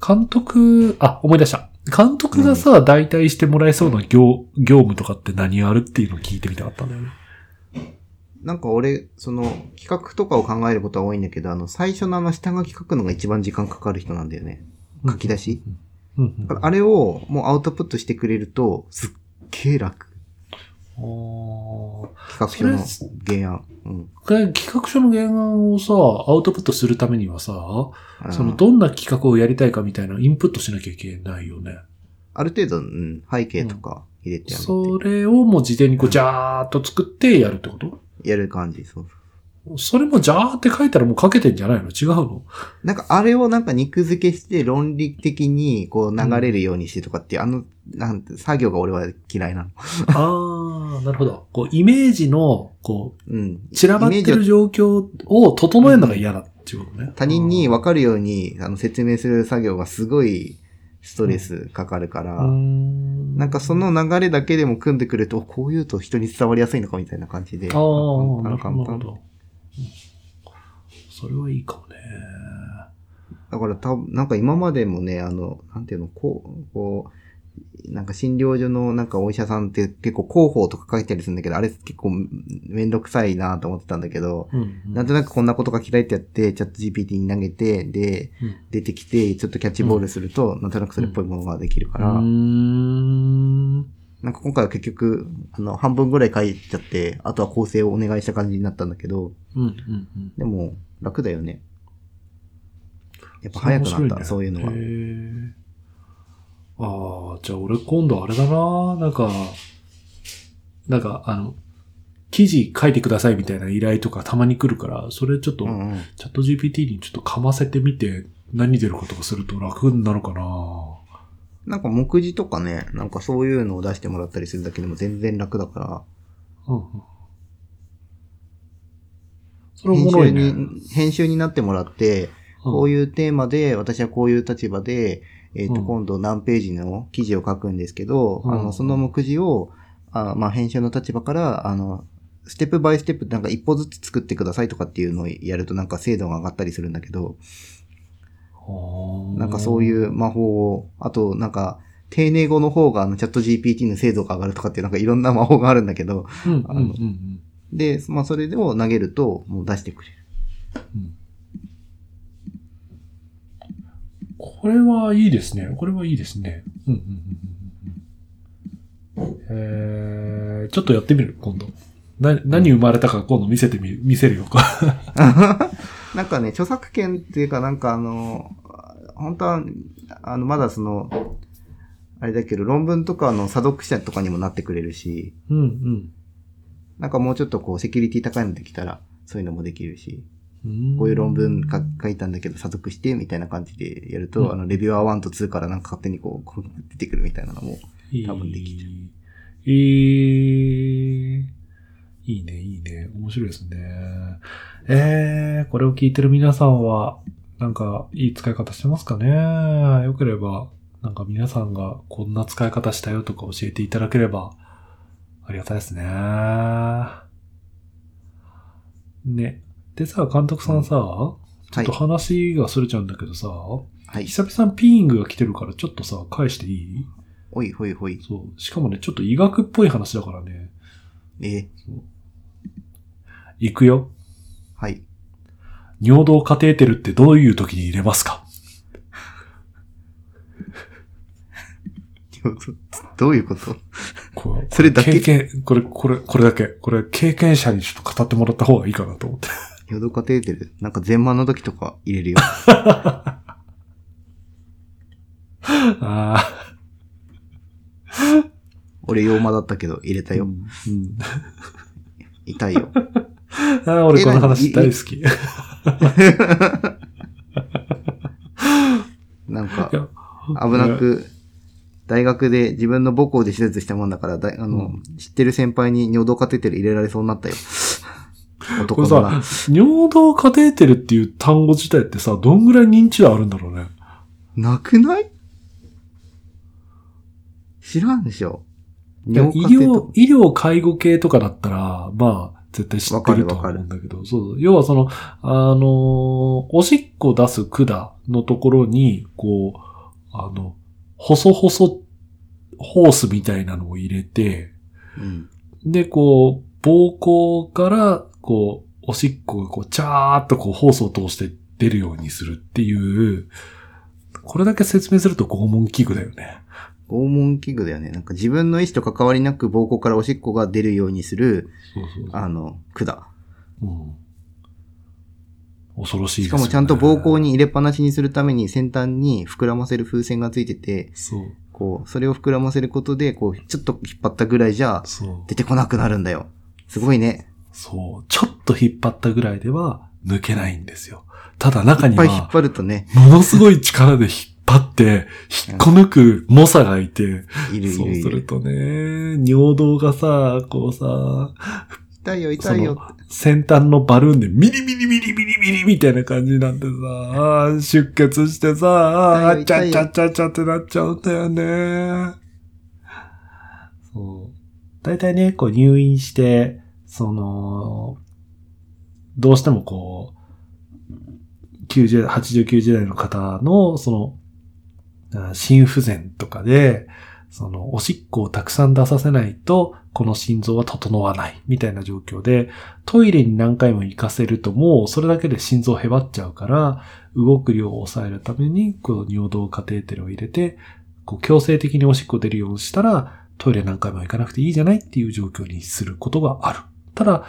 監督、あ、思い出した。監督がさ、代替してもらえそうな業、業務とかって何あるっていうのを聞いてみたかったんだよね。なんか俺、その、企画とかを考えることは多いんだけど、あの、最初のあの、下書き書くのが一番時間かかる人なんだよね。書き出しうんうん。だからあれをもうアウトプットしてくれると、すっげえ楽。あー企画書の原案。うん。で企画書の原案をさ、アウトプットするためにはさ、あそのどんな企画をやりたいかみたいなインプットしなきゃいけないよね。ある程度、うん、背景とか入れてやめて、それをもう事前にこう、ジャーっと作ってやるってこと？やる感じ、そう。それもジャーって書いたらもう書けてんじゃないの？違うの？なんかあれをなんか肉付けして論理的にこう流れるようにしてとかっていう、あの、なんて、作業が俺は嫌いなの。ああ、なるほど。こう、イメージの、こうん。う、散らばってる状況を整えるのが嫌だっていうことね。他人に分かるようにあの説明する作業がすごいストレスかかるから、うーんなんかその流れだけでも組んでくると、こう言うと人に伝わりやすいのかみたいな感じで。ああ、なるほど。それはいいかもね。だから多分、なんか今までもね、あの、なんていうの、こう、こう、なんか診療所のなんかお医者さんって結構広報とか書いたりするんだけど、あれ結構めんどくさいなと思ってたんだけど、うんうんなんとなくこんなことが嫌いってやって、チャット GPT に投げて、で、うん出てきて、ちょっとキャッチボールすると、なんとなくそれっぽいものができるから、うーん。なんか今回は結局、あの、半分ぐらい書いちゃって、あとは構成をお願いした感じになったんだけど、うんうんうん。でも、楽だよね。やっぱ早くなった、そういうのは。ああ、じゃあ俺今度あれだななんか、なんかあの、記事書いてくださいみたいな依頼とかたまに来るから、それちょっと、うんうん。チャット GPT にちょっとかませてみて、何出るかとかすると楽になるかななんか目次とかね、なんかそういうのを出してもらったりするだけでも全然楽だかうんうん。そら、れお編集もろいね。に、編集になってもらって、こういうテーマで、私はこういう立場で、えっ、と、うん。今度何ページの記事を書くんですけど、うん。あの、その目次を、あまあ、編集の立場から、あの、ステップバイステップなんか一歩ずつ作ってくださいとかっていうのをやるとなんか精度が上がったりするんだけど、んなんかそういう魔法を、あとなんか、丁寧語の方があのチャット GPT の精度が上がるとかっていうなんかいろんな魔法があるんだけど、うんうんうんうん。で、まあそれを投げるともう出してくれる。うんこれはいいですね。これはいいですね。うんうんうんえー、ちょっとやってみる今度。な、何生まれたか今度見せてみる、見せるよか。なんかね、著作権っていうかなんかあの、本当は、あの、まだその、あれだけど、論文とかの査読者とかにもなってくれるし、うんうんなんかもうちょっとこう、セキュリティ高いのできたら、そういうのもできるし、うん。こういう論文か書いたんだけど、査読して、みたいな感じでやると、うんあの、レビュアー1と2からなんか勝手にこう、出てくるみたいなのも、多分できるいい。えー、いいね、いいね。面白いですね。えー、これを聞いてる皆さんは、なんか、いい使い方してますかね？よければ、なんか皆さんがこんな使い方したよとか教えていただければ、ありがたいですね。ね。でさ、監督さんさ、ちょっと話がそれちゃうんだけどさ、はい。久々にピーイングが来てるからちょっとさ、返していい？ほいほいほい。そう。しかもね、ちょっと医学っぽい話だからね。え？行くよ。はい。尿道カテーテルってどういう時に入れますか？どういうこと？これそれだけ？経験、これ、これ、これだけ。これ、経験者にちょっと語ってもらった方がいいかなと思って。ヨドカテーテルなんか全満の時とか入れるよ。あ俺、洋間だったけど入れたあ。よ。うん。うん痛いよ。ああ、俺この話え大好き。い なんか、や危なく、大学で自分の母校で手術したもんだから、だいあの、うん知ってる先輩に尿道カテーテル入れられそうになったよ。これ男のなさ、尿道カテーテルっていう単語自体ってさ、どんぐらい認知度あるんだろうね。なくない？知らんでしょ。医療、医療介護系とかだったら、まあ、絶対知ってるとは思うんだけど、そうそう。要はその、あのーおしっこ出す管のところに、こう、あの、細々ホースみたいなのを入れて、うん。で、こう、膀胱から、こう、おしっこがこう、チャーっとこう、ホースを通して出るようにするっていう、これだけ説明すると拷問器具だよね。拷問器具だよね。なんか自分の意思と関わりなく膀胱からおしっこが出るようにする、そうそう。あの、管。うん。恐ろしいですしかもちゃんと膀胱に入れっぱなしにするために先端に膨らませる風船がついてて、そう。こう、それを膨らませることで、こう、ちょっと引っ張ったぐらいじゃ。出てこなくなるんだよ。すごいね。そう。ちょっと引っ張ったぐらいでは抜けないんですよ。ただ中にいっぱい引っは、張るとね、ものすごい力で引っ張って、引っこ抜く猛者がいて、いるいそう。するとね、尿道がさ、こうさ、痛いよ痛いよ。先端のバルーンでミリミリミリミリミリみたいな感じになってさ、出血してさ、あーちゃちゃちゃちゃってなっちゃうんだよね。そう。大体ね、こう入院して、その、どうしてもこう、90、80、90代の方の、その、心不全とかで、その、おしっこをたくさん出させないと、この心臓は整わない、みたいな状況で、トイレに何回も行かせるともう、それだけで心臓へばっちゃうから、動く量を抑えるために、この尿道カテーテルを入れて、こう、強制的におしっこ出るようにしたら、トイレ何回も行かなくていいじゃないっていう状況にすることがある。ただ、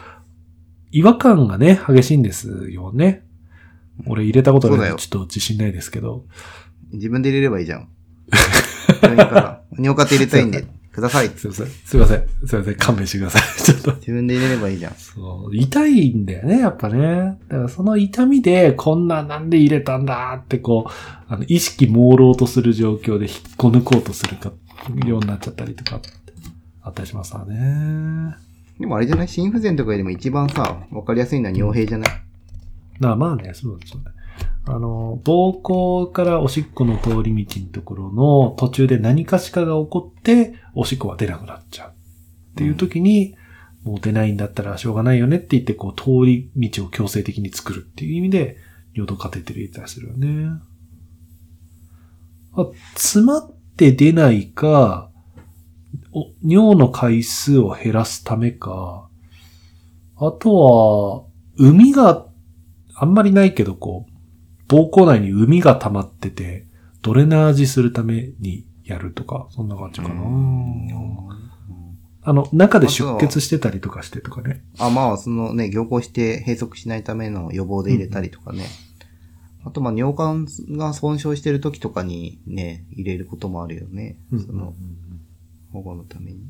違和感がね、激しいんですよね。俺入れたことないちょっと自信ないですけど。自分で入れればいいじゃん。病院から、尿カテ入れたいんで、ください。すいません。すいません。すいません。勘弁してください。ちょっと。自分で入れればいいじゃん。そう。痛いんだよね、やっぱね。だからその痛みで、こんななんで入れたんだってこう、あの、意識朦朧とする状況で引っこ抜こうとするか、ようになっちゃったりとか、あったりしますわね。でもあれじゃない？心不全とかよりも一番さ、わかりやすいのは尿閉じゃない？まあまあね、そうですよね。あの、膀胱からおしっこの通り道のところの途中で何かしかが起こって、おしっこは出なくなっちゃう。っていう時に、もう出ないんだったらしょうがないよねって言って、こう、通り道を強制的に作るっていう意味で、尿道カテーテル入れたりするよね。あ、詰まって出ないか、お尿の回数を減らすためか、あとは、海があんまりないけど、こう、膀胱内に海が溜まってて、ドレナージするためにやるとか、そんな感じかな。あの、中で出血してたりとかしてとかね。あ、まあ、そのね、凝固して閉塞しないための予防で入れたりとかね。あと、まあ、尿管が損傷してる時とかにね、入れることもあるよね。その、保護のために。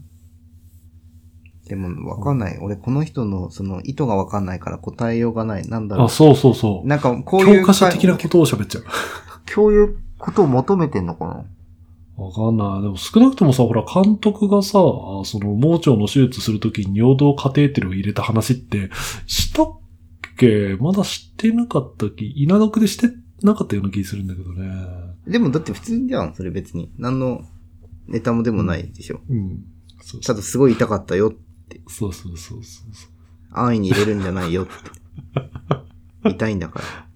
でも、わかんない。俺、この人の、その、意図がわかんないから答えようがない。なんだろあ、そうそうそうう。。なんか、こういう。教科書的なことを喋っちゃう。こういうことを求めてんのかな？わかんない。でも少なくともさ、ほら、監督がさ、その、盲腸の手術するときに尿道カテーテルを入れた話って、したっけ？まだしてなかったっけ稲毒でしてなかったような気するんだけどね。でも、だって普通じゃん、それ別に。何のネタもでもないでしょ。うん。そうただすごい痛かったよ。そうそうそうそうそう。安易に入れるんじゃないよって。痛いんだから。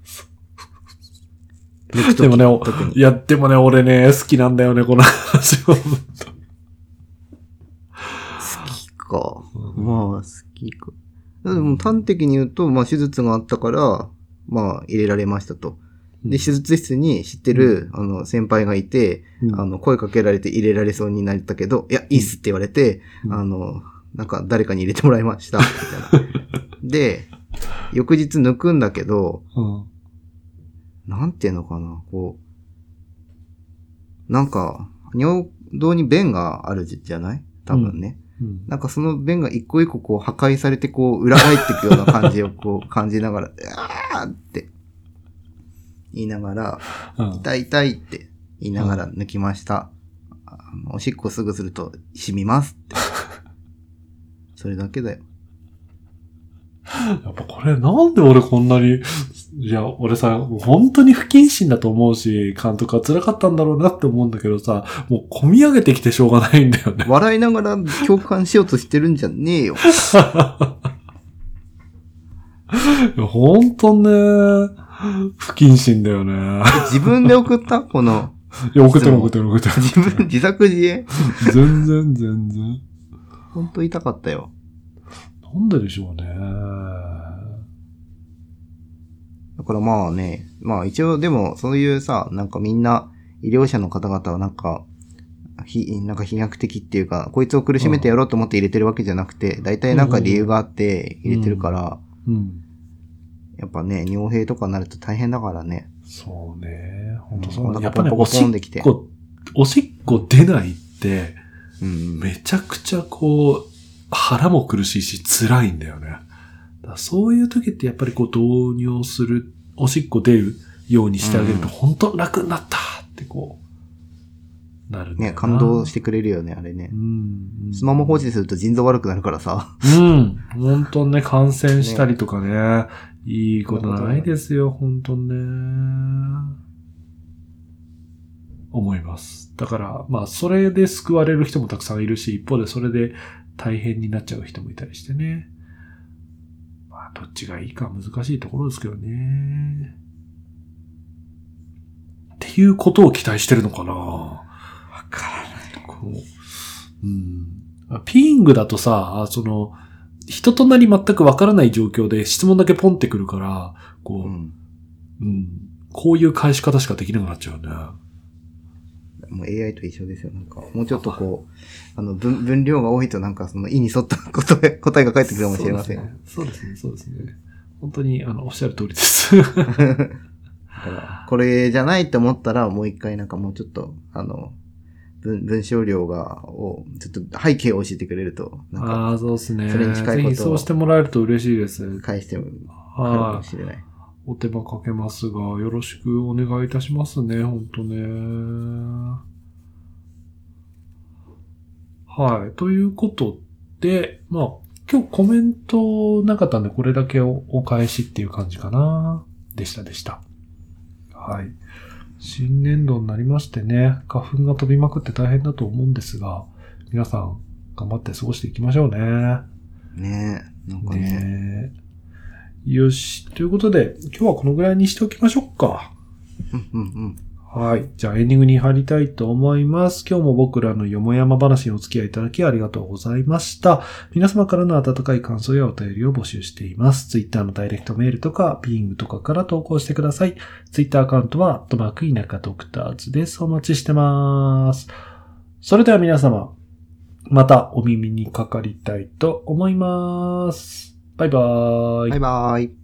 でもね、や、でもね、俺ね、好きなんだよね、この話を。好きか。うんまあ、好きか。でも端的に言うと、まあ手術があったから、まあ入れられましたと。で、手術室に知ってる、あの、先輩がいて、うん。あの、声かけられて入れられそうになったけど、いや、いいっすって言われて、うん。あの、なんか誰かに入れてもらいました、みたいな。で、翌日抜くんだけど、うん。なんていうのかな、こう、なんか、尿道に弁があるじゃない？多分ね。うん。なんかその弁が一個一個こう破壊されてこう裏返っていくような感じをこう感じながら、あーって言いながら、うん痛い痛いって言いながら抜きました。あのおしっこすぐすると染みますって。それだけだよ。やっぱこれなんで俺こんなに、いや、俺さ、本当に不謹慎だと思うし、監督は辛かったんだろうなって思うんだけどさ、もう込み上げてきてしょうがないんだよね。笑いながら共感しようとしてるんじゃねえよ。本当ね、不謹慎だよね。自分で送った？この、いや、送ってる送ってる送ってる。自分、自作自演？全然全然。ほんと痛かったよ。なんででしょうね。だからまあね、まあ一応でもそういうさ、なんかみんな医療者の方々はなんか、ひ、なんか飛躍的っていうか、こいつを苦しめてやろうと思って入れてるわけじゃなくて、大体なんか理由があって入れてるから、うん。やっぱね、尿閉とかになると大変だからね。そうね。本当そううんだ。やっぱね、おしっこ、おしっこ出ないって、うん。めちゃくちゃこう、腹も苦しいし辛いんだよね。そういう時ってやっぱりこう導尿する、おしっこ出るようにしてあげるとうん本当楽になったってこう、なるね、な感動してくれるよね、あれねう。ん。スマホ放置すると腎臓悪くなるからさ。うん。本当ね、感染したりとかね、いいことないですよ、本当ね。思います。だから、まあ、それで救われる人もたくさんいるし、一方でそれで大変になっちゃう人もいたりしてね。まあ、どっちがいいか難しいところですけどね。っていうことを期待してるのかなわからない。こう、うん。ピーイングだとさ、その、人となり全くわからない状況で質問だけポンってくるから、こう、うん。うん、こういう返し方しかできなくなっちゃうね。もう AI と一緒ですよ。なんか、もうちょっとこう、あの、分、分量が多いとなんかその意に沿った答え、答えが返ってくるかもしれません。そうですね、そうですね。すね本当に、あの、おっしゃる通りです。だから、これじゃないって思ったら、もう一回なんかもうちょっと、あの、文、文章量が、を、ちょっと背景を教えてくれると、なんか、ああ、そうですね。それに近いことそうしてもらえると嬉しいです。返しても、あるかはもしれない。い。お手間かけますが、よろしくお願いいたしますね、本当ね。はい。ということで、まあ、今日コメントなかったんで、これだけおお返しっていう感じかな。でした、でした。はい。新年度になりましてね、花粉が飛びまくって大変だと思うんですが、皆さん、頑張って過ごしていきましょうね。ねえ、なんかね、ねえよし。ということで、今日はこのぐらいにしておきましょうか。うんうんうん。はい。じゃあエンディングに入りたいと思います。今日も僕らのよもやま話にお付き合いいただきありがとうございました。皆様からの温かい感想やお便りを募集しています。Twitter のダイレクトメールとか、ビーングとかから投稿してください。Twitter アカウントは、アットマーク田舎ドクターズです。お待ちしてます。それでは皆様、またお耳にかかりたいと思います。バイバーイ。バイバーイ。